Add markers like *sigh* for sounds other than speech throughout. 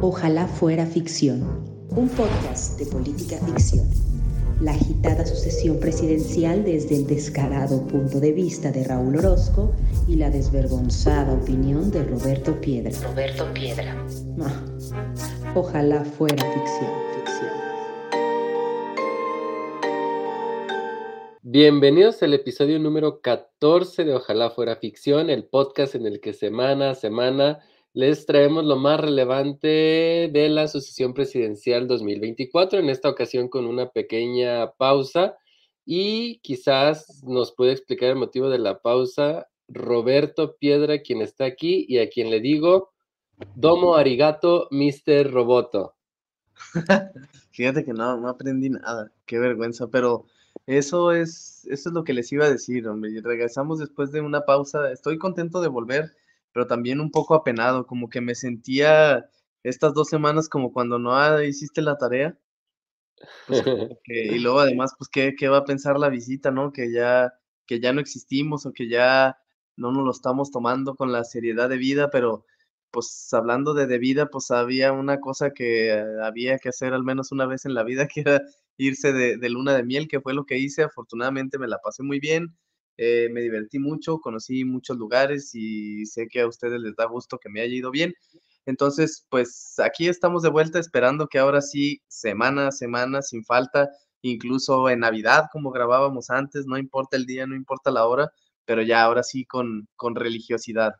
Ojalá fuera ficción, un podcast de política ficción. La agitada sucesión presidencial desde el descarado punto de vista de Raúl Orozco y la desvergonzada opinión de Roberto Piedra. Roberto Piedra. Ah, ojalá fuera ficción, ficción. Bienvenidos al episodio número 14 de Ojalá fuera ficción, el podcast en el que semana a semana les traemos lo más relevante de la sucesión presidencial 2024, en esta ocasión con una pequeña pausa y quizás nos puede explicar el motivo de la pausa Roberto Piedra, quien está aquí y a quien le digo, Domo Arigato, Mr. Roboto. *laughs* Fíjate que no, no aprendí nada, qué vergüenza, pero eso es, eso es lo que les iba a decir, hombre. Regresamos después de una pausa, estoy contento de volver pero también un poco apenado, como que me sentía estas dos semanas como cuando no hiciste la tarea. Pues, *laughs* y luego además, pues, ¿qué, ¿qué, va a pensar la visita, no? Que ya, que ya no existimos o que ya no nos lo estamos tomando con la seriedad de vida, pero pues hablando de de vida, pues había una cosa que había que hacer al menos una vez en la vida, que era irse de, de luna de miel, que fue lo que hice. Afortunadamente me la pasé muy bien eh, me divertí mucho, conocí muchos lugares y sé que a ustedes les da gusto que me haya ido bien. Entonces, pues aquí estamos de vuelta esperando que ahora sí, semana a semana, sin falta, incluso en Navidad, como grabábamos antes, no importa el día, no importa la hora, pero ya ahora sí con, con religiosidad.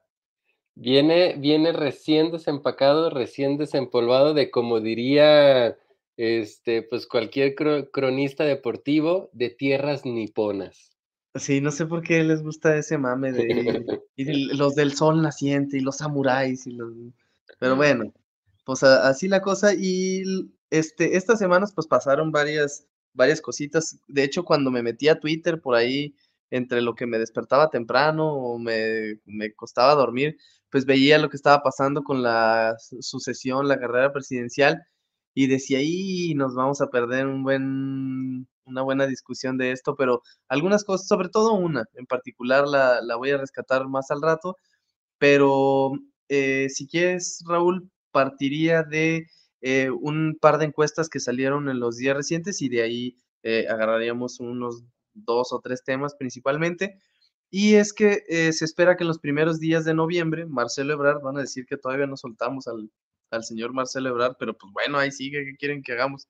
Viene, viene recién desempacado, recién desempolvado de, como diría este, pues cualquier cronista deportivo, de tierras niponas. Sí, no sé por qué les gusta ese mame de *laughs* y los del sol naciente y los samuráis y los pero bueno, pues así la cosa y este estas semanas pues pasaron varias varias cositas. De hecho, cuando me metí a Twitter por ahí entre lo que me despertaba temprano o me, me costaba dormir, pues veía lo que estaba pasando con la sucesión, la carrera presidencial y decía, ahí nos vamos a perder un buen una buena discusión de esto, pero algunas cosas, sobre todo una en particular, la, la voy a rescatar más al rato, pero eh, si quieres, Raúl, partiría de eh, un par de encuestas que salieron en los días recientes y de ahí eh, agarraríamos unos dos o tres temas principalmente. Y es que se espera que en los primeros días de noviembre, Marcelo Ebrard, van a decir que todavía no soltamos al, al señor Marcelo Ebrard, pero pues bueno, ahí sigue, ¿qué quieren que hagamos?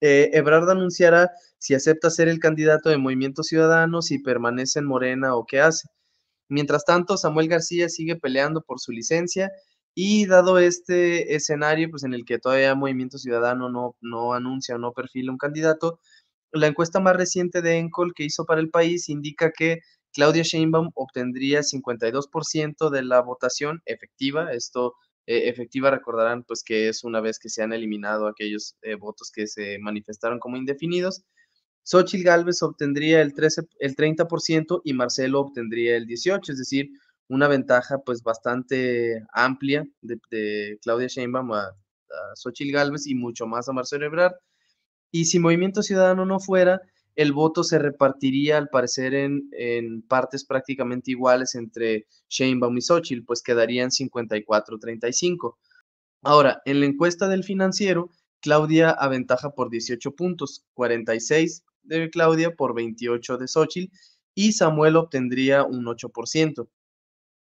Eh, Ebrard anunciará si acepta ser el candidato de Movimiento Ciudadano, si permanece en Morena o qué hace. Mientras tanto, Samuel García sigue peleando por su licencia y dado este escenario, pues en el que todavía Movimiento Ciudadano no, no anuncia o no perfila un candidato, la encuesta más reciente de Encol que hizo para el país indica que Claudia Sheinbaum obtendría 52% de la votación efectiva, esto eh, efectiva, recordarán pues que es una vez que se han eliminado aquellos eh, votos que se manifestaron como indefinidos. Xochitl Galvez obtendría el, 13, el 30% y Marcelo obtendría el 18%, es decir, una ventaja pues bastante amplia de, Claudia Sheinbaum a, Xochitl Galvez y mucho más a Marcelo Ebrard. Y si Movimiento Ciudadano no fuera, el voto se repartiría al parecer en, partes prácticamente iguales entre Sheinbaum y Xochitl, pues quedarían 54-35. Ahora, en la encuesta del financiero, Claudia aventaja por 18 puntos, 46 de Claudia por 28 de Xochitl y Samuel obtendría un 8%.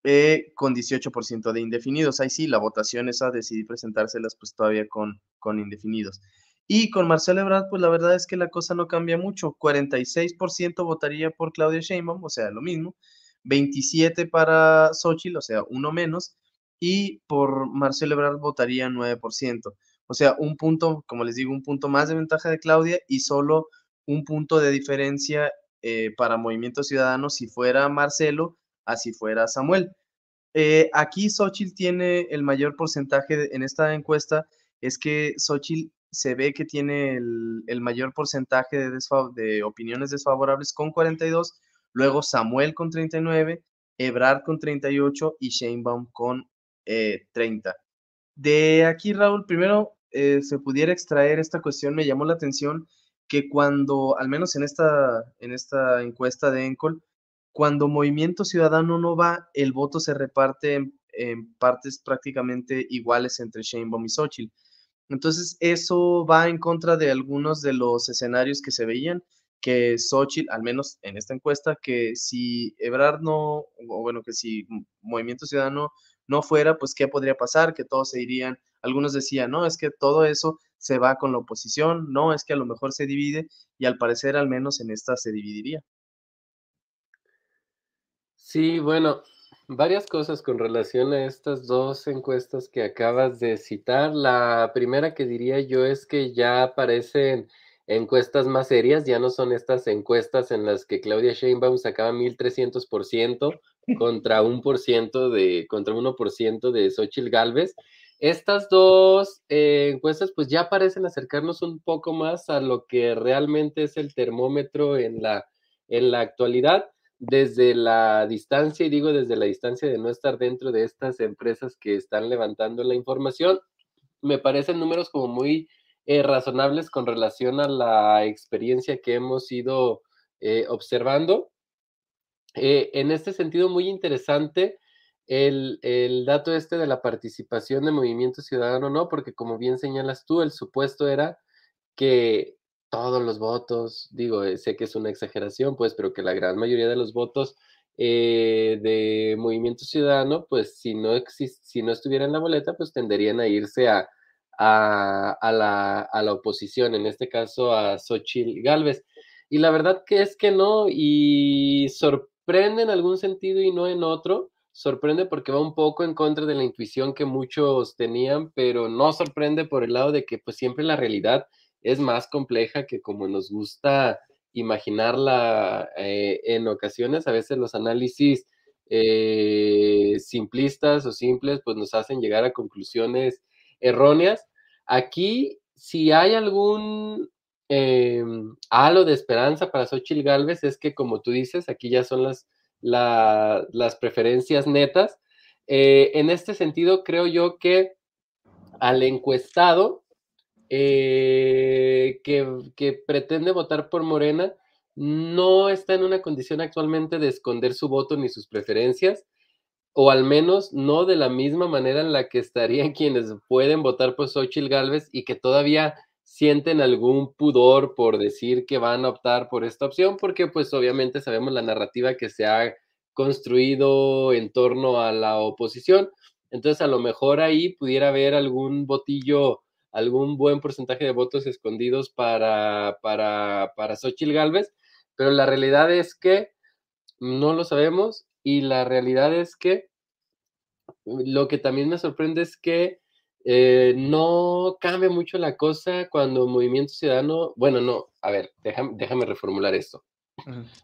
Eh, con 18% de indefinidos. Ahí sí, la votación esa decidí presentárselas pues todavía con, con indefinidos. Y con Marcelo Ebrard, pues la verdad es que la cosa no cambia mucho. 46% votaría por Claudia Sheinbaum, o sea, lo mismo. 27 para Xochitl, o sea, uno menos. Y por Marcelo Ebrard votaría 9%. O sea, un punto, como les digo, un punto más de ventaja de Claudia y solo un punto de diferencia eh, para Movimiento Ciudadano si fuera Marcelo, así fuera Samuel. Eh, aquí Xochitl tiene el mayor porcentaje en esta encuesta, es que Xochitl se ve que tiene el, mayor porcentaje de, de, opiniones desfavorables con 42, luego Samuel con 39, Ebrard con 38 y Sheinbaum con 30. Eh, de aquí, Raúl, primero eh, se pudiera extraer esta cuestión, me llamó la atención que cuando, al menos en esta, en esta encuesta de Encol, cuando Movimiento Ciudadano no va, el voto se reparte en partes prácticamente iguales entre Sheinbaum y Xochitl. Entonces, eso va en contra de algunos de los escenarios que se veían, que Xochitl, al menos en esta encuesta, que si Ebrard no, o bueno, que si Movimiento Ciudadano no fuera, pues qué podría pasar, que todos se irían. Algunos decían, no, es que todo eso se va con la oposición, no, es que a lo mejor se divide y al parecer al menos en esta se dividiría. Sí, bueno, varias cosas con relación a estas dos encuestas que acabas de citar. La primera que diría yo es que ya aparecen encuestas más serias, ya no son estas encuestas en las que Claudia Sheinbaum sacaba 1300% contra un por ciento de, contra 1% de Xochitl Galvez. Estas dos eh, encuestas pues ya parecen acercarnos un poco más a lo que realmente es el termómetro en la, en la actualidad desde la distancia, y digo desde la distancia de no estar dentro de estas empresas que están levantando la información, me parecen números como muy eh, razonables con relación a la experiencia que hemos ido eh, observando. Eh, en este sentido, muy interesante el, el, dato este de la participación de Movimiento Ciudadano, ¿no? Porque como bien señalas tú, el supuesto era que todos los votos, digo, eh, sé que es una exageración, pues, pero que la gran mayoría de los votos eh, de Movimiento Ciudadano, pues, si no, si no estuviera en la boleta, pues tenderían a irse a, a, la, a la oposición, en este caso a Xochitl Galvez. Y la verdad que es que no, y sorprende en algún sentido y no en otro, sorprende porque va un poco en contra de la intuición que muchos tenían, pero no sorprende por el lado de que pues siempre la realidad es más compleja que como nos gusta imaginarla eh, en ocasiones. A veces los análisis eh, simplistas o simples pues nos hacen llegar a conclusiones erróneas. Aquí, si hay algún em, halo de esperanza para Xochitl Galvez, es que como tú dices, aquí ya son las, las preferencias netas. Eh, en este sentido, creo yo que al encuestado eh, que, pretende votar por Morena no está en una condición actualmente de esconder su voto ni sus preferencias, o al menos no de la misma manera en la que estarían *laughs* quienes pueden votar por Xochitl Galvez y que todavía sienten algún pudor por decir que van a optar por esta opción, porque pues obviamente sabemos la narrativa que se ha construido en torno a la oposición. Entonces a lo mejor ahí pudiera haber algún votillo algún buen porcentaje de votos escondidos para, para, para Xochitl Galvez, pero la realidad es que no lo sabemos y la realidad es que lo que también me sorprende es que eh, no cambia mucho la cosa cuando Movimiento Ciudadano, bueno, no, a ver, déjame, déjame reformular esto.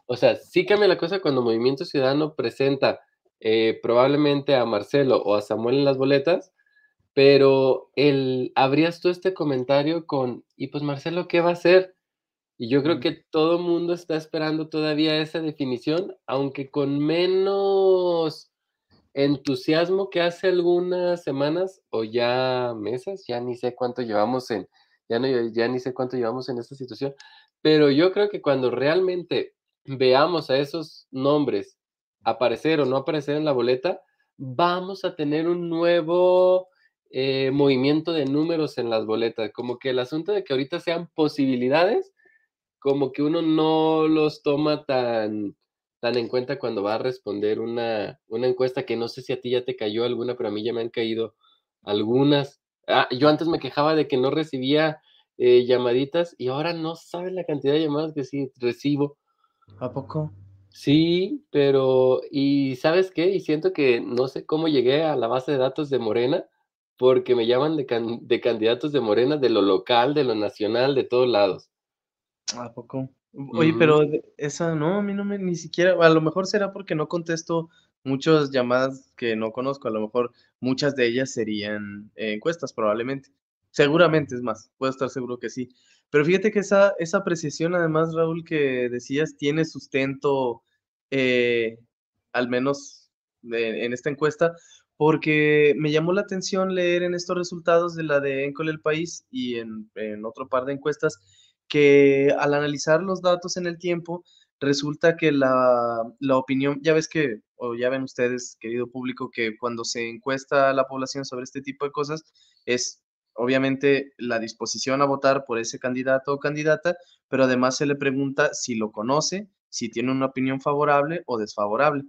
O sea, sí cambia la cosa cuando Movimiento Ciudadano presenta eh, probablemente a Marcelo o a Samuel en las boletas, pero el, abrías tú este comentario con, y pues Marcelo, ¿qué va a hacer? Y yo creo que todo el mundo está esperando todavía esa definición, aunque con menos entusiasmo que hace algunas semanas o ya meses, ya ni sé cuánto llevamos en, ya, no, ya ni sé cuánto llevamos en esta situación, pero yo creo que cuando realmente veamos a esos nombres aparecer o no aparecer en la boleta, vamos a tener un nuevo eh, movimiento de números en las boletas, como que el asunto de que ahorita sean posibilidades, como que uno no los toma tan, tan en cuenta cuando va a responder una, una encuesta que no sé si a ti ya te cayó alguna, pero a mí ya me han caído algunas. Ah, yo antes me quejaba de que no recibía eh, llamaditas y ahora no sabes la cantidad de llamadas que sí recibo. ¿A poco? Sí, pero ¿y sabes qué? Y siento que no sé cómo llegué a la base de datos de Morena, porque me llaman de, candidatos de Morena, de lo local, de lo nacional, de todos lados. ¿A poco? Oye, pero esa no, a mí no me ni siquiera, a lo mejor será porque no contesto muchas llamadas que no conozco, a lo mejor muchas de ellas serían encuestas probablemente. Seguramente es más, puedo estar seguro que sí. Pero fíjate que esa, esa apreciación, además, Raúl, que decías, tiene sustento, eh, al menos en esta encuesta, porque me llamó la atención leer en estos resultados de la de Encol El País y en, otro par de encuestas que al analizar los datos en el tiempo, resulta que la, la opinión, ya ves que, o ya ven ustedes, querido público, que cuando se encuesta a la población sobre este tipo de cosas, es obviamente la disposición a votar por ese candidato o candidata, pero además se le pregunta si lo conoce, si tiene una opinión favorable o desfavorable.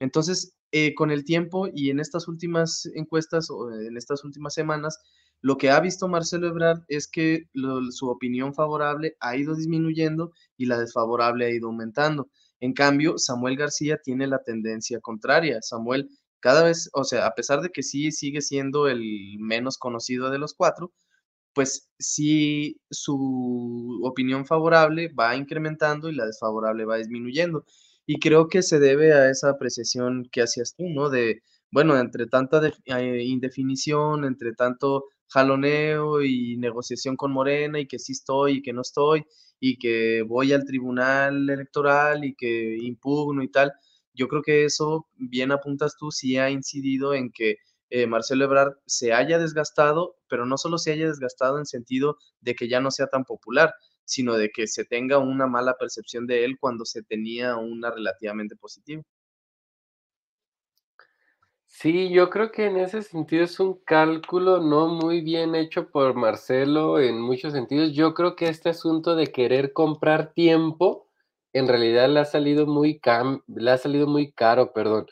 Entonces, eh, con el tiempo y en estas últimas encuestas o en estas últimas semanas, lo que ha visto Marcelo Ebrard es que su opinión favorable ha ido disminuyendo y la desfavorable ha ido aumentando. En cambio, Samuel García tiene la tendencia contraria. Samuel cada vez, o sea, a pesar de que sí sigue siendo el menos conocido de los cuatro, pues sí su opinión favorable va incrementando y la desfavorable va disminuyendo. Y creo que se debe a esa apreciación que hacías tú, ¿no? De, bueno, entre tanta eh, indefinición, entre tanto jaloneo y negociación con Morena y que sí estoy y que no estoy y que voy al tribunal electoral y que impugno y tal. Yo creo que eso, bien apuntas tú, sí ha incidido en que eh, Marcelo Ebrard se haya desgastado, pero no solo se haya desgastado en sentido de que ya no sea tan popular, sino de que se tenga una mala percepción de él cuando se tenía una relativamente positiva. Sí, yo creo que en ese sentido es un cálculo no muy bien hecho por Marcelo en muchos sentidos. Yo creo que este asunto de querer comprar tiempo en realidad le ha salido muy, le ha salido muy caro, perdón.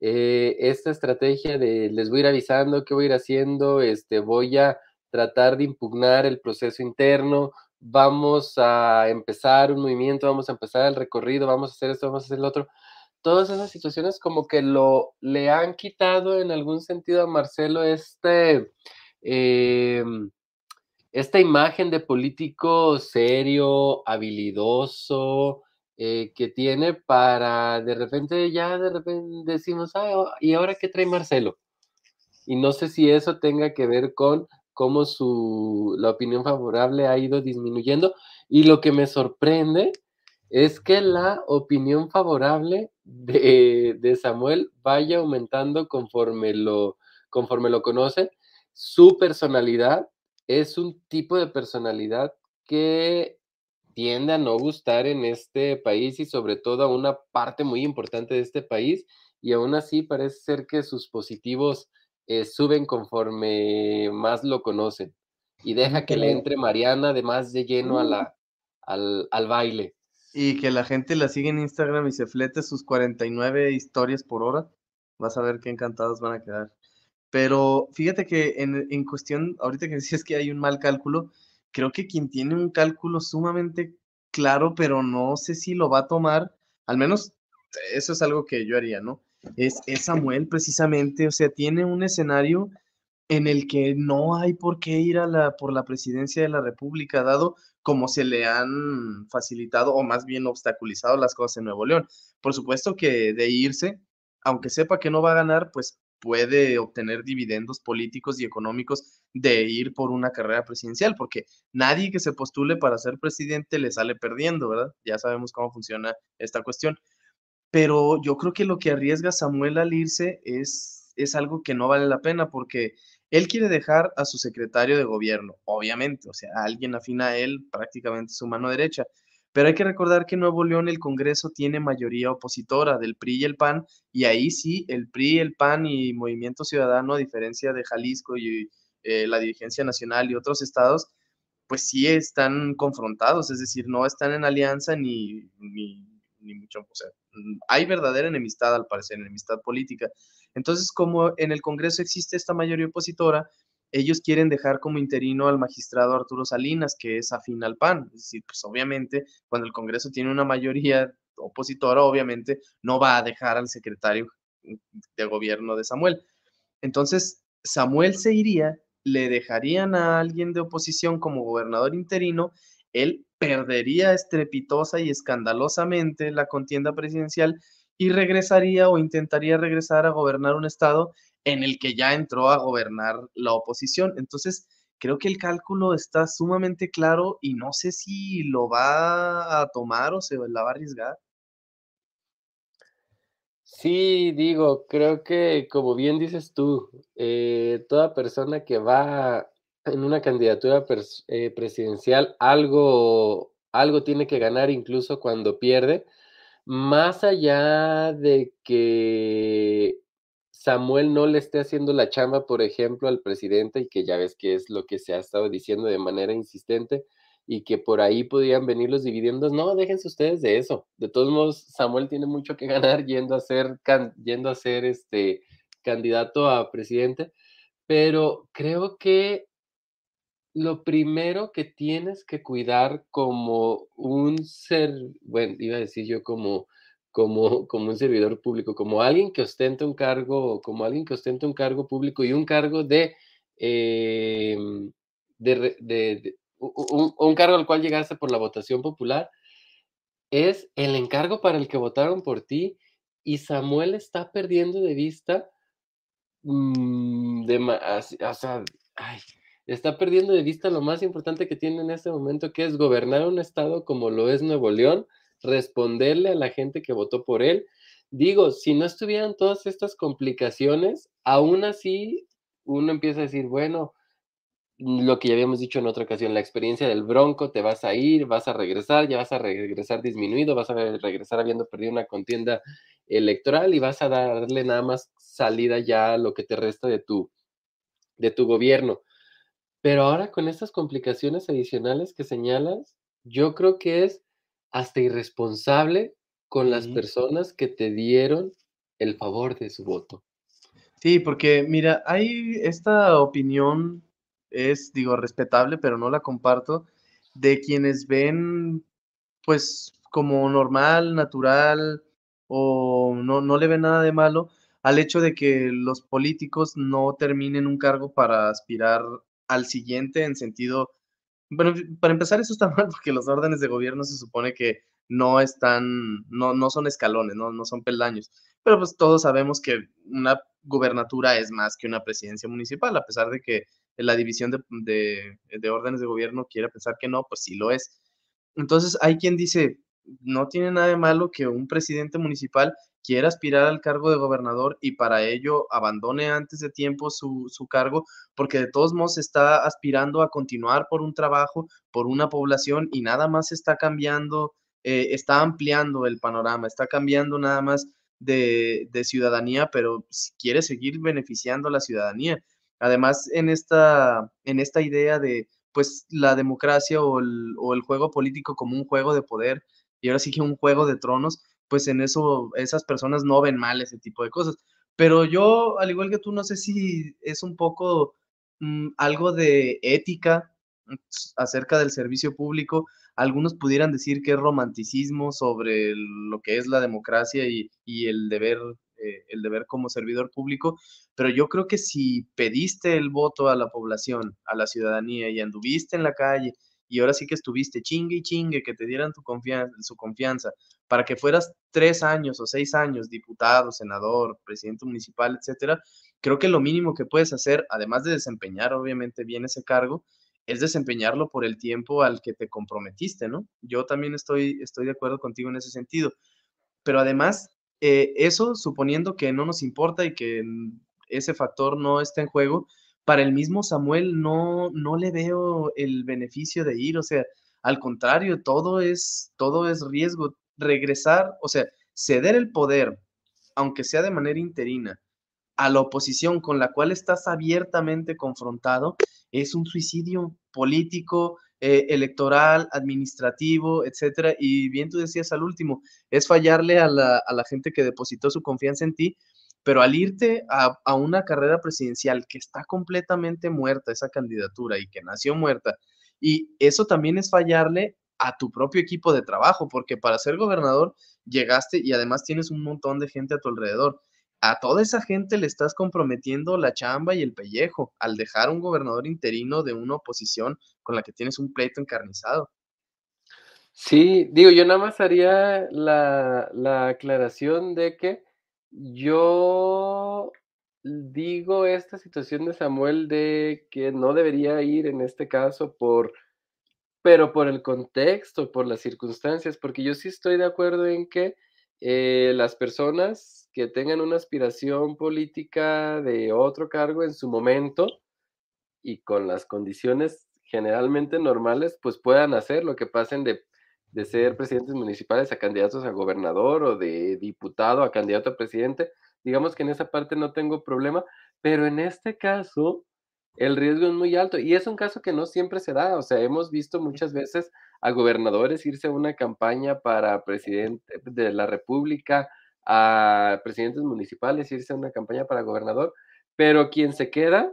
Eh, esta estrategia de les voy a ir avisando qué voy a ir haciendo, este, voy a tratar de impugnar el proceso interno, vamos a empezar un movimiento, vamos a empezar el recorrido, vamos a hacer esto, vamos a hacer lo otro todas esas situaciones como que lo le han quitado en algún sentido a Marcelo este, em, esta imagen de político serio, habilidoso, eh, que tiene para de repente ya de repente decimos, ah, ¿y ahora qué trae Marcelo? Y no sé si eso tenga que ver con cómo su, la opinión favorable ha ido disminuyendo. Y lo que me sorprende es que la opinión favorable de, Samuel vaya aumentando conforme lo, conforme lo conoce. Su personalidad es un tipo de personalidad que tiende a no gustar en este país y sobre todo a una parte muy importante de este país y aún así parece ser que sus positivos eh, suben conforme más lo conocen y deja que le entre Mariana de más de lleno a la, al, al baile. Y que la gente la sigue en Instagram y se flete sus 49 historias por hora. Vas a ver qué encantados van a quedar. Pero fíjate que en, en cuestión, ahorita que *laughs* decías que hay un mal cálculo, creo que quien tiene un cálculo sumamente claro, pero no sé si lo va a tomar, al menos eso es algo que yo haría, ¿no? Es, es Samuel precisamente, o sea, tiene un escenario en el que no hay por qué ir a la, por la presidencia de la República, dado como se le han facilitado o más bien obstaculizado las cosas en Nuevo León. Por supuesto que de irse, aunque sepa que no va a ganar, pues puede obtener dividendos políticos y económicos de ir por una carrera presidencial, porque nadie que se postule para ser presidente le sale perdiendo, ¿verdad? Ya sabemos cómo funciona esta cuestión. Pero yo creo que lo que arriesga Samuel al irse es, es algo que no vale la pena, porque él quiere dejar a su secretario de gobierno, obviamente, o sea, alguien afín a él, prácticamente su mano derecha. Pero hay que recordar que en Nuevo León el Congreso tiene mayoría opositora del PRI y el PAN, y ahí sí, el PRI, el PAN y Movimiento Ciudadano, a diferencia de Jalisco y eh, la dirigencia nacional y otros estados, pues sí están confrontados, es decir, no están en alianza ni, ni mucho, o sea, hay verdadera enemistad al parecer, enemistad política. Entonces, como en el Congreso existe esta mayoría opositora, ellos quieren dejar como interino al magistrado Arturo Salinas, que es afín al PAN. Es decir, pues obviamente, cuando el Congreso tiene una mayoría opositora, obviamente no va a dejar al secretario de gobierno de Samuel. Entonces, Samuel se iría, le dejarían a alguien de oposición como gobernador interino, él perdería estrepitosa y escandalosamente la contienda presidencial y regresaría o intentaría regresar a gobernar un estado en el que ya entró a gobernar la oposición. Entonces, creo que el cálculo está sumamente claro y no sé si lo va a tomar o se la va a arriesgar. Sí, digo, creo que como bien dices tú, eh, toda persona que va en una candidatura eh, presidencial algo, algo tiene que ganar incluso cuando pierde más allá de que Samuel no le esté haciendo la chamba, por ejemplo, al presidente, y que ya ves que es lo que se ha estado diciendo de manera insistente, y que por ahí podrían venir los dividendos, no, déjense ustedes de eso. De todos modos, Samuel tiene mucho que *laughs* ganar yendo a ser, yendo a ser este candidato a presidente, pero creo que lo primero que tienes que cuidar como un ser, bueno, iba a decir yo como, como, como un servidor público, como alguien que ostenta un cargo, como alguien que ostenta un cargo público y un cargo de, em, de, un, cargo al cual llegaste por la votación popular, es el encargo para el que votaron por ti y Samuel está perdiendo de vista, mm, de, o sea, ay, está perdiendo de vista lo más importante que tiene en este momento, que es gobernar un estado como lo es Nuevo León, responderle a la gente que votó por él. Digo, si no estuvieran todas estas complicaciones, aún así uno empieza a decir, bueno, lo que ya habíamos dicho en otra ocasión, la experiencia del bronco, te vas a ir, vas a regresar, ya vas a regresar disminuido, vas a regresar habiendo perdido una contienda electoral y vas a darle nada más salida ya a lo que te resta de tu, de tu gobierno. Pero ahora con estas complicaciones adicionales que señalas, yo creo que es hasta irresponsable con las personas que te dieron el favor de su voto. Sí, porque mira, hay esta opinión, es, digo, respetable, pero no la comparto, de quienes ven, pues, como normal, natural, o no, no le ven nada de malo al hecho de que los políticos no terminen un cargo para aspirar al siguiente en sentido, bueno, para empezar eso está *laughs* mal porque los órdenes de gobierno se supone que no están, no, no son escalones, ¿no? no son peldaños, pero pues todos sabemos que una gubernatura es más que una presidencia municipal, a pesar de que la división de, de, de órdenes de gobierno quiera pensar que no, pues sí lo es. Entonces hay quien dice, no tiene nada de malo que un presidente municipal quiera aspirar al cargo de gobernador y para ello abandone antes de tiempo su, cargo, porque de todos modos está aspirando a continuar por un trabajo, por una población y nada más está cambiando, eh, está ampliando el panorama, está cambiando nada más de, ciudadanía, pero quiere seguir beneficiando a la ciudadanía. Además, en esta, en esta idea de pues la democracia o el, o el juego político como un juego de poder, y ahora sí que un juego de tronos, pues en eso esas personas no ven mal ese tipo de cosas. Pero yo, al igual que tú, no sé si es un poco mm, algo de ética mm, acerca del servicio público. Algunos pudieran decir que es romanticismo sobre lo que es la democracia y, el deber eh, el deber como servidor público, pero yo creo que si pediste el voto a la población, a la ciudadanía y anduviste en la calle y ahora sí que estuviste chingue y chingue que te dieran tu confianza, su confianza para que fueras tres años o seis años diputado, senador, presidente municipal, etcétera, creo que lo mínimo que puedes hacer, además de desempeñar obviamente bien ese cargo, es desempeñarlo por el tiempo al que te comprometiste, ¿no? Yo también estoy, estoy de acuerdo contigo en ese sentido. Pero además, eh, eso suponiendo que no nos importa y que ese factor no está en juego, para el mismo Samuel no, no le veo el beneficio de ir, o sea, al contrario, todo es, todo es riesgo. Regresar, o sea, ceder el poder, aunque sea de manera interina, a la oposición con la cual estás abiertamente confrontado, es un suicidio político, eh, electoral, administrativo, etcétera. Y bien tú decías al último, es fallarle a la, a la gente que depositó su confianza en ti, pero al irte a, una carrera presidencial que está completamente muerta, esa candidatura, y que nació muerta, y eso también es fallarle a tu propio equipo de trabajo, porque para ser gobernador llegaste y además tienes un montón de gente a tu alrededor. A toda esa gente le estás comprometiendo la chamba y el pellejo al dejar un gobernador interino de una oposición con la que tienes un pleito encarnizado. Sí, digo, yo nada más haría la, la aclaración de que yo digo esta situación de Samuel de que no debería ir en este caso por, pero por el contexto, por las circunstancias, porque yo sí estoy de acuerdo en que eh, las personas que tengan una aspiración política de otro cargo en su momento y con las condiciones generalmente normales, pues puedan hacer lo que pasen de de ser presidentes municipales a candidatos a gobernador o de diputado a candidato a presidente. Digamos que en esa parte no tengo problema, pero en este caso el riesgo es muy alto y es un caso que no siempre se da. O sea, hemos visto muchas veces a gobernadores irse a una campaña para presidente de la República, a presidentes municipales irse a una campaña para gobernador, pero quien se queda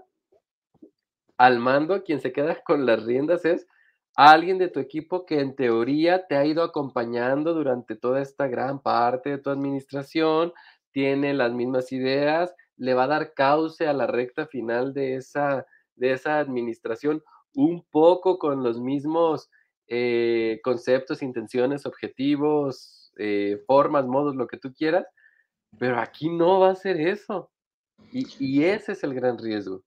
al mando, quien se queda con las riendas es alguien de tu equipo que en teoría te ha ido acompañando durante toda esta gran parte de tu administración, tiene las mismas ideas, le va a dar cauce a la recta final de esa, de esa administración, un poco con los mismos eh, conceptos, intenciones, objetivos, eh, formas, modos, lo que tú quieras, pero aquí no va a ser eso. y ese es el gran riesgo.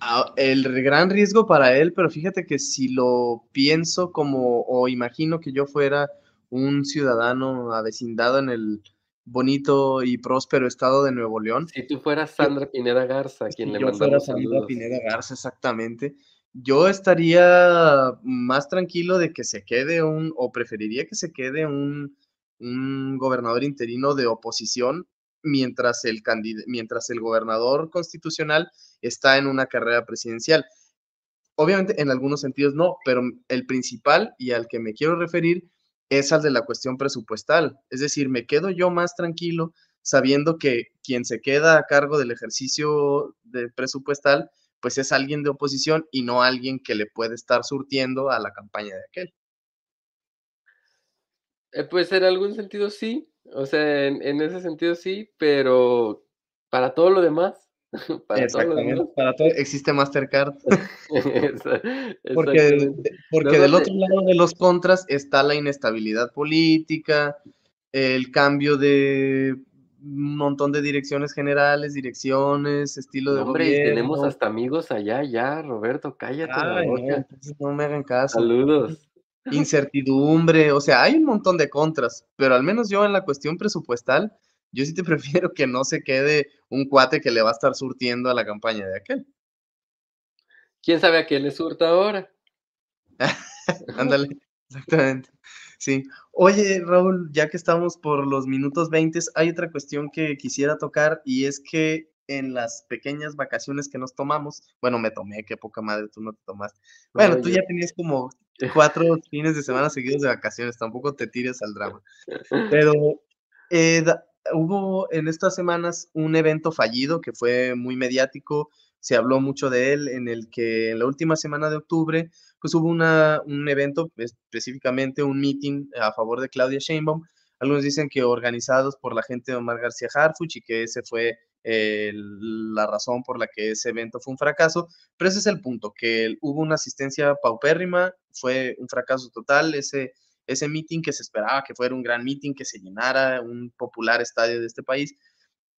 Ah, el gran riesgo para él, pero fíjate que si lo pienso como o imagino que yo fuera un ciudadano avecindado en el bonito y próspero estado de Nuevo León. Si tú fueras Sandra Pineda Garza, quien le yo fuera Sandra Pineda Garza, exactamente. Yo estaría más tranquilo de que se quede un, o preferiría que se quede un, un gobernador interino de oposición mientras el, mientras el gobernador constitucional está en una carrera presidencial. Obviamente, en algunos sentidos no, pero el principal y al que me quiero referir es al de la cuestión presupuestal. Es decir, me quedo yo más tranquilo sabiendo que quien se queda a cargo del ejercicio de presupuestal, pues es alguien de oposición y no alguien que le puede estar surtiendo a la campaña de aquel. Eh, pues en algún sentido sí, o sea, en, ese sentido sí, pero para todo lo demás, *laughs* para todo lo demás. Para todo existe Mastercard. *laughs* porque porque del otro lado de los contras está la inestabilidad política, el cambio de un montón de direcciones generales, direcciones, estilo de Hombre, tenemos hasta amigos allá, ya, Roberto, cállate no me hagan caso. Saludos incertidumbre, o sea, hay un montón de contras, pero al menos yo en la cuestión presupuestal, yo sí te *laughs* prefiero que no se quede un cuate que le va a estar surtiendo a la campaña de aquel. ¿Quién sabe a quién le surta ahora? *laughs* Ándale, exactamente. Sí. Oye, Raúl, ya que estamos por los minutos 20, hay otra cuestión que quisiera tocar y es que en las pequeñas vacaciones que nos tomamos, bueno, me tomé, qué poca madre, tú no te tomaste. Bueno, tú ya tenías como *laughs* cuatro fines de semana seguidos de vacaciones, tampoco te tires al drama. *laughs* Pero eh, hubo en estas semanas un evento fallido que fue muy mediático, se habló mucho de él, en el que en la última semana de octubre, pues hubo una, un evento, específicamente un meeting a favor de Claudia Sheinbaum. Algunos dicen que organizados por la gente de Omar García Harfuch y que ese fue la razón por la que ese evento fue un fracaso, pero ese es el punto, que hubo una asistencia paupérrima, fue un fracaso total, ese, ese meeting que se esperaba que fuera un gran meeting, que se llenara un popular estadio de este país,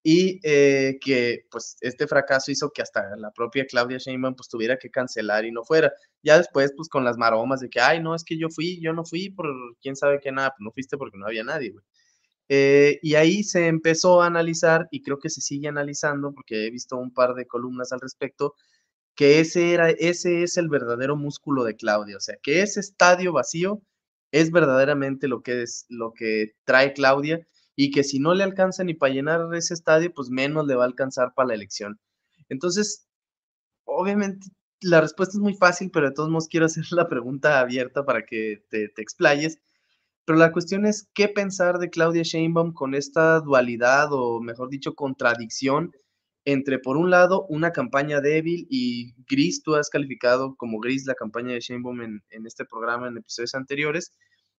y eh, que pues este fracaso hizo que hasta la propia Claudia Sheinbaum pues tuviera que cancelar y no fuera. Ya después pues con las maromas de que, ay, no, es que yo fui, yo no fui por quién sabe qué nada, pues no fuiste porque no había nadie. Eh, y ahí se empezó a analizar, y creo que se sigue analizando, porque he visto un par de columnas al respecto, que ese, era, ese es el verdadero músculo de Claudia, o sea, que ese estadio vacío es verdaderamente lo que, es, lo que trae Claudia, y que si no le alcanza ni para llenar ese estadio, pues menos le va a alcanzar para la elección. Entonces, obviamente, la respuesta es muy fácil, pero de todos modos quiero hacer la pregunta abierta para que te, te explayes. Pero la cuestión es qué pensar de Claudia Sheinbaum con esta dualidad o, mejor dicho, contradicción entre, por un lado, una campaña débil y gris, tú has calificado como gris la campaña de Sheinbaum en, en este programa en episodios anteriores,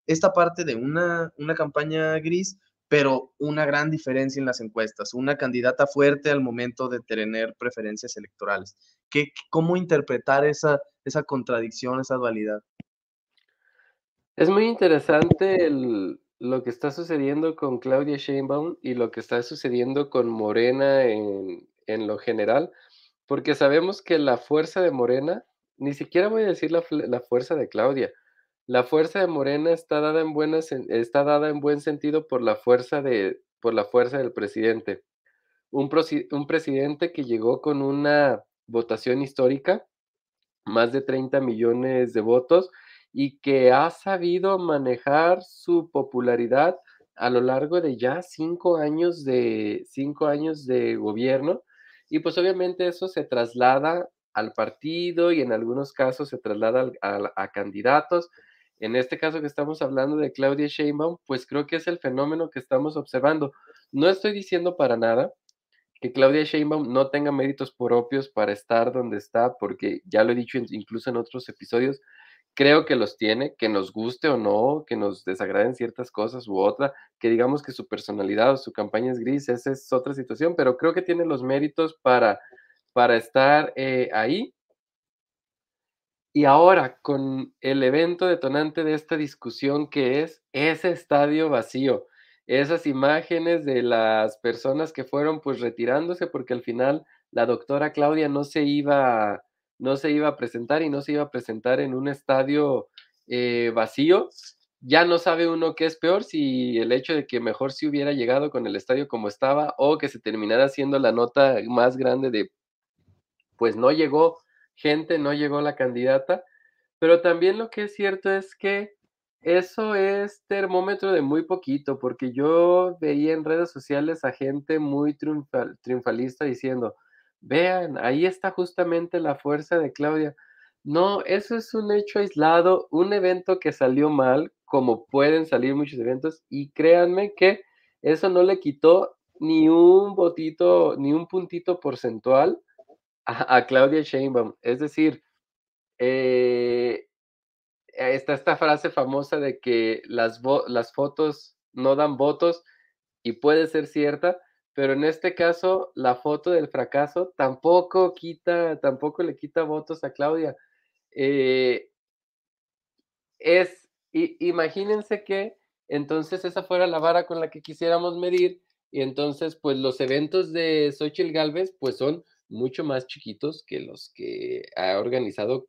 esta parte de una, una campaña gris, pero una gran diferencia en las encuestas, una candidata fuerte al momento de tener preferencias electorales. ¿Qué, ¿Cómo interpretar esa, esa contradicción, esa dualidad? Es muy interesante lo que está sucediendo con Claudia Sheinbaum y lo que está sucediendo con Morena en, lo general, porque sabemos que la fuerza de Morena, ni siquiera voy a decir la, fuerza de Claudia, la fuerza de Morena está dada en buenas, está dada en buen sentido por la fuerza de, por la fuerza del presidente. Un, un presidente que llegó con una votación histórica, más de 30 millones de votos, y que ha sabido manejar su popularidad a lo largo de ya cinco años de, cinco años de gobierno. Y pues obviamente eso se traslada al partido y en algunos casos se traslada a, candidatos. En este caso que estamos hablando de Claudia Sheinbaum, pues creo que es el fenómeno que estamos observando. No estoy diciendo para nada que Claudia Sheinbaum no tenga méritos propios para estar donde está, porque ya lo he dicho incluso en otros episodios, creo que los tiene, que nos guste o no, que nos desagraden ciertas cosas u otra, que digamos que su personalidad o su campaña es gris, esa es otra situación, pero creo que tiene los méritos para, para estar eh, ahí. Y ahora, con el evento detonante de esta discusión que es ese estadio vacío, esas imágenes de las personas que fueron pues retirándose porque al final la doctora Claudia no se iba no se iba a presentar y no se iba a presentar en un estadio eh, vacío. Ya no sabe uno qué es peor, si el hecho de que mejor si hubiera llegado con el estadio como estaba o que se terminara haciendo la nota más grande de, pues no llegó gente, no llegó la candidata. Pero también lo que es cierto es que eso es termómetro de muy poquito, porque yo veía en redes sociales a gente muy triunfalista diciendo, Vean, ahí está justamente la fuerza de Claudia. No, eso es un hecho aislado, un evento que salió mal, como pueden salir muchos eventos, y créanme que eso no le quitó ni un botito, ni un puntito porcentual a, Claudia Sheinbaum. Es decir, eh, está esta frase famosa de que las, las fotos no dan votos y puede ser cierta, pero en este caso la foto del fracaso tampoco quita, tampoco le quita votos a Claudia. Eh, es, imagínense que entonces esa fuera la vara con la que quisiéramos medir y entonces pues los eventos de Xochitl Galvez pues son mucho más chiquitos que los que ha organizado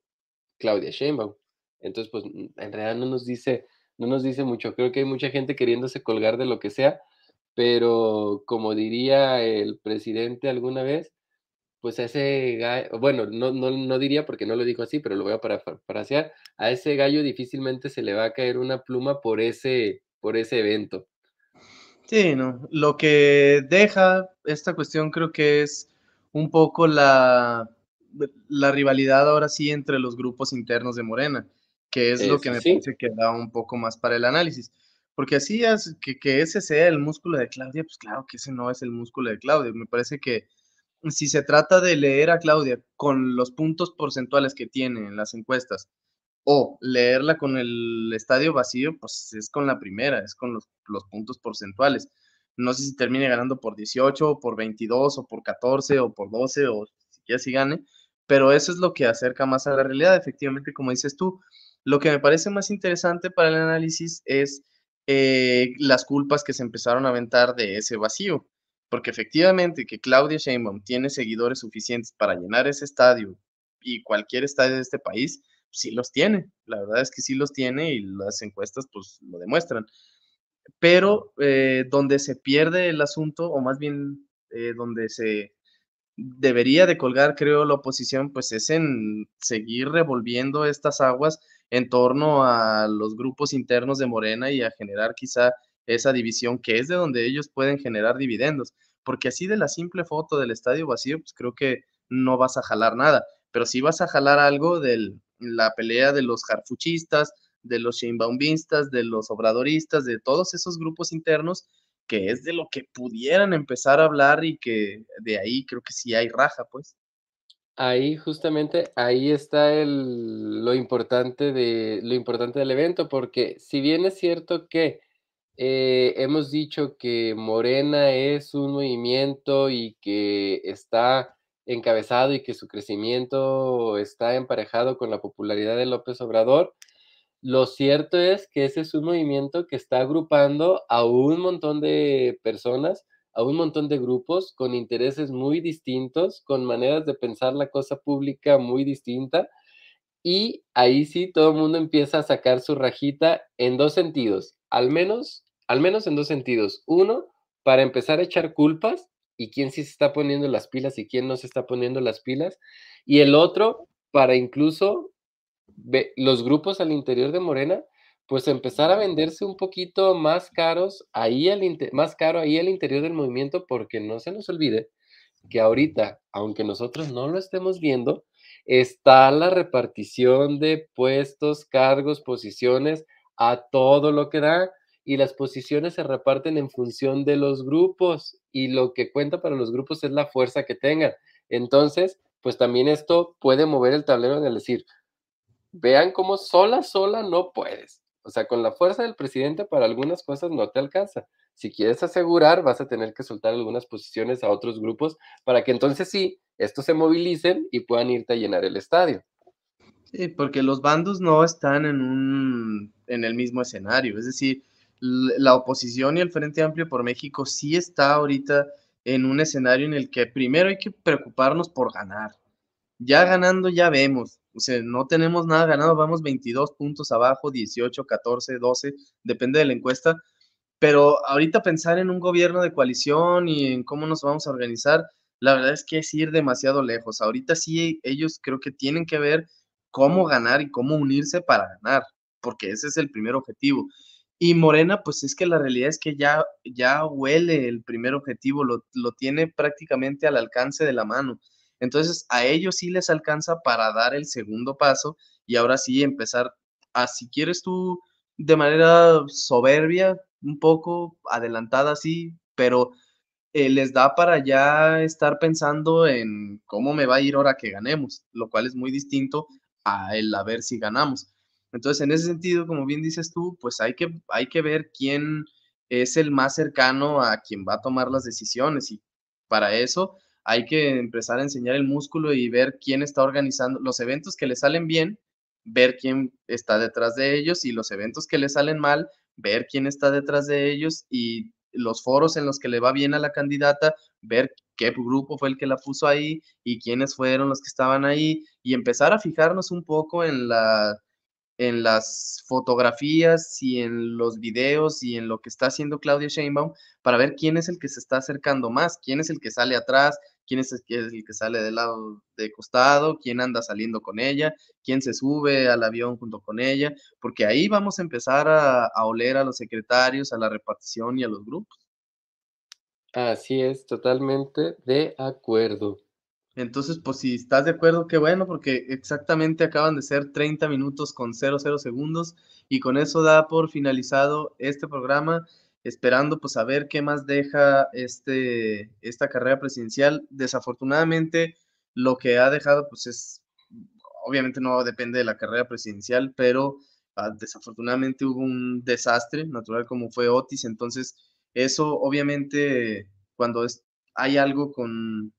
Claudia Sheinbaum. Entonces pues en realidad no nos dice, no nos dice mucho. Creo que hay mucha gente queriéndose colgar de lo que sea, pero como diría el presidente alguna vez, pues a ese gallo, bueno, no, no, no, diría porque no lo dijo así, pero lo voy a parafrasear, a ese gallo difícilmente se le va a caer una pluma por ese, por ese evento. Sí, no, lo que deja esta cuestión creo que es un poco la, la rivalidad ahora sí entre los grupos internos de Morena, que es lo que me parece que da un poco más para el análisis. Porque así es, que, que ese sea el músculo de Claudia, pues claro que ese no es el músculo de Claudia. Me parece que si se trata de leer a Claudia con los puntos porcentuales que tiene en las encuestas, o leerla con el estadio vacío, pues es con la primera, es con los, los puntos porcentuales. No sé si termine ganando por 18, o por 22, o por 14, o por 12, o si así gane, pero eso es lo que acerca más a la realidad, efectivamente, como dices tú. Lo que me parece más interesante para el análisis es eh, las culpas que se empezaron a aventar de ese vacío. Porque efectivamente que Claudia Sheinbaum tiene seguidores suficientes para llenar ese estadio y cualquier estadio de este país, sí los tiene. La verdad es que sí los tiene y las encuestas pues lo demuestran. Pero eh, donde se pierde el asunto, o más bien eh, donde se debería de colgar, creo, la oposición, pues es en seguir revolviendo estas aguas en torno a los grupos internos de Morena y a generar quizá esa división que es de donde ellos pueden generar dividendos, porque así de la simple foto del estadio vacío, pues creo que no vas a jalar nada, pero sí vas a jalar algo de la pelea de los jarfuchistas, de los sheinbaumistas, de los obradoristas, de todos esos grupos internos, que es de lo que pudieran empezar a hablar y que de ahí creo que sí hay raja, pues. Ahí justamente, ahí está el, lo importante de lo importante del evento, porque si bien es cierto que eh, hemos dicho que Morena es un movimiento y que está encabezado y que su crecimiento está emparejado con la popularidad de López Obrador, lo cierto es que ese es un movimiento que está agrupando a un montón de personas a un montón de grupos con intereses muy distintos, con maneras de pensar la cosa pública muy distinta. Y ahí sí todo el mundo empieza a sacar su rajita en dos sentidos, al menos, al menos en dos sentidos. Uno, para empezar a echar culpas y quién sí se está poniendo las pilas y quién no se está poniendo las pilas. Y el otro, para incluso los grupos al interior de Morena, pues empezar a venderse un poquito más caros ahí al más caro ahí al interior del movimiento, porque no se nos olvide que ahorita, aunque nosotros no lo estemos viendo, está la repartición de puestos, cargos, posiciones a todo lo que da y las posiciones se reparten en función de los grupos y lo que cuenta para los grupos es la fuerza que tengan. Entonces, pues también esto puede mover el tablero en el decir, vean cómo sola, sola no puedes. O sea, con la fuerza del presidente para algunas cosas no te alcanza. Si quieres asegurar, vas a tener que soltar algunas posiciones a otros grupos para que entonces sí, estos se movilicen y puedan irte a llenar el estadio. Sí, porque los bandos no están en un en el mismo escenario. Es decir, la oposición y el Frente Amplio por México sí está ahorita en un escenario en el que primero hay que preocuparnos por ganar. Ya ganando ya vemos, sea, no tenemos nada ganado, vamos 22 puntos abajo, 18, 14, 12, depende de la encuesta, pero ahorita pensar en un gobierno de coalición y en cómo nos vamos a organizar, la verdad es que es ir demasiado lejos. Ahorita sí ellos creo que tienen que ver cómo ganar y cómo unirse para ganar, porque ese es el primer objetivo. Y Morena, pues es que la realidad es que ya, ya huele el primer objetivo, lo, tiene prácticamente al alcance de la mano. Entonces, a ellos sí les alcanza para dar el segundo paso y ahora sí empezar a, si quieres tú, de manera soberbia, un poco adelantada, sí, pero eh, les da para ya estar pensando en cómo me va a ir ahora que ganemos, lo cual es muy distinto a el a ver si ganamos. Entonces, en ese sentido, como bien dices tú, pues hay que, hay que ver quién es el más cercano a quien va a tomar las decisiones y para eso hay que empezar a enseñar el músculo y ver quién está organizando los eventos que le salen bien, ver quién está detrás de ellos y los eventos que le salen mal, ver quién está detrás de ellos y los foros en los que le va bien a la candidata, ver qué grupo fue el que la puso ahí y quiénes fueron los que estaban ahí y empezar a fijarnos un poco en la en las fotografías y en los videos y en lo que está haciendo Claudia Sheinbaum para ver quién es el que se está acercando más, quién es el que sale atrás, quién es el que, sale del lado de costado, quién anda saliendo con ella, quién se sube al avión junto con ella, porque ahí vamos a empezar a, a oler a los secretarios, a la repartición y a los grupos. Así es, totalmente de acuerdo. Entonces, pues si estás de acuerdo, qué bueno, porque exactamente acaban de ser 30 minutos con 00 segundos y con eso da por finalizado este programa, esperando pues a ver qué más deja este, esta carrera presidencial. Desafortunadamente, lo que ha dejado pues es, obviamente no depende de la carrera presidencial, pero ah, desafortunadamente hubo un desastre natural como fue Otis, entonces eso obviamente cuando es, hay algo con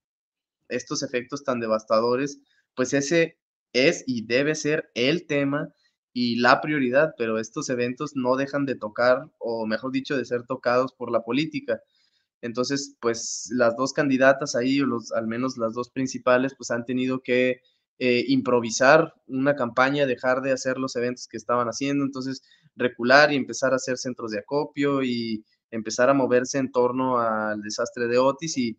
estos efectos tan devastadores, pues ese es y debe ser el tema y la prioridad, pero estos eventos no dejan de tocar, o mejor dicho, de ser tocados por la política. Entonces, pues las dos candidatas ahí, o los, al menos las dos principales, pues han tenido que eh, improvisar una campaña, dejar de hacer los eventos que estaban haciendo, entonces recular y empezar a hacer centros de acopio y empezar a moverse en torno al desastre de Otis y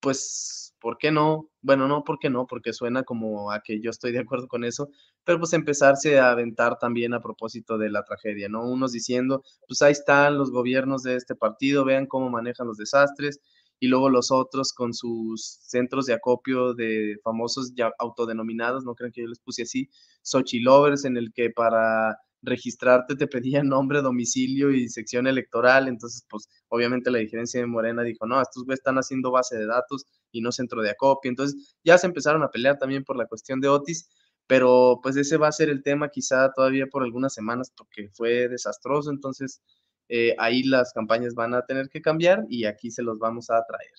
pues ¿por qué no? Bueno, no, ¿por qué no? Porque suena como a que yo estoy de acuerdo con eso, pero pues empezarse a aventar también a propósito de la tragedia, ¿no? Unos diciendo, pues ahí están los gobiernos de este partido, vean cómo manejan los desastres, y luego los otros con sus centros de acopio de famosos ya autodenominados, no creen que yo les puse así, Xochilovers, en el que para registrarte te pedían nombre, domicilio y sección electoral, entonces pues obviamente la diferencia de Morena dijo, no, estos güeyes están haciendo base de datos y no centro de acopio, entonces ya se empezaron a pelear también por la cuestión de Otis, pero pues ese va a ser el tema quizá todavía por algunas semanas porque fue desastroso, entonces eh, ahí las campañas van a tener que cambiar y aquí se los vamos a traer.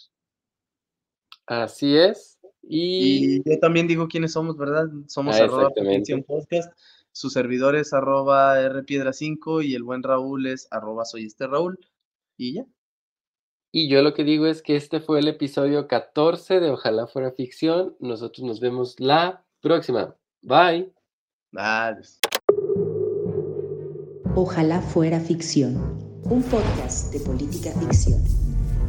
Así es. Y, yo también digo quiénes somos, ¿verdad? Somos ah, arroba podcast su servidor es arroba rpiedra5 y el buen Raúl es arroba soy este Raúl. Y ya. Y yo lo que digo es que este fue el episodio 14 de Ojalá fuera ficción. Nosotros nos vemos la próxima. Bye. Bye. Ojalá fuera ficción. Un podcast de política ficción.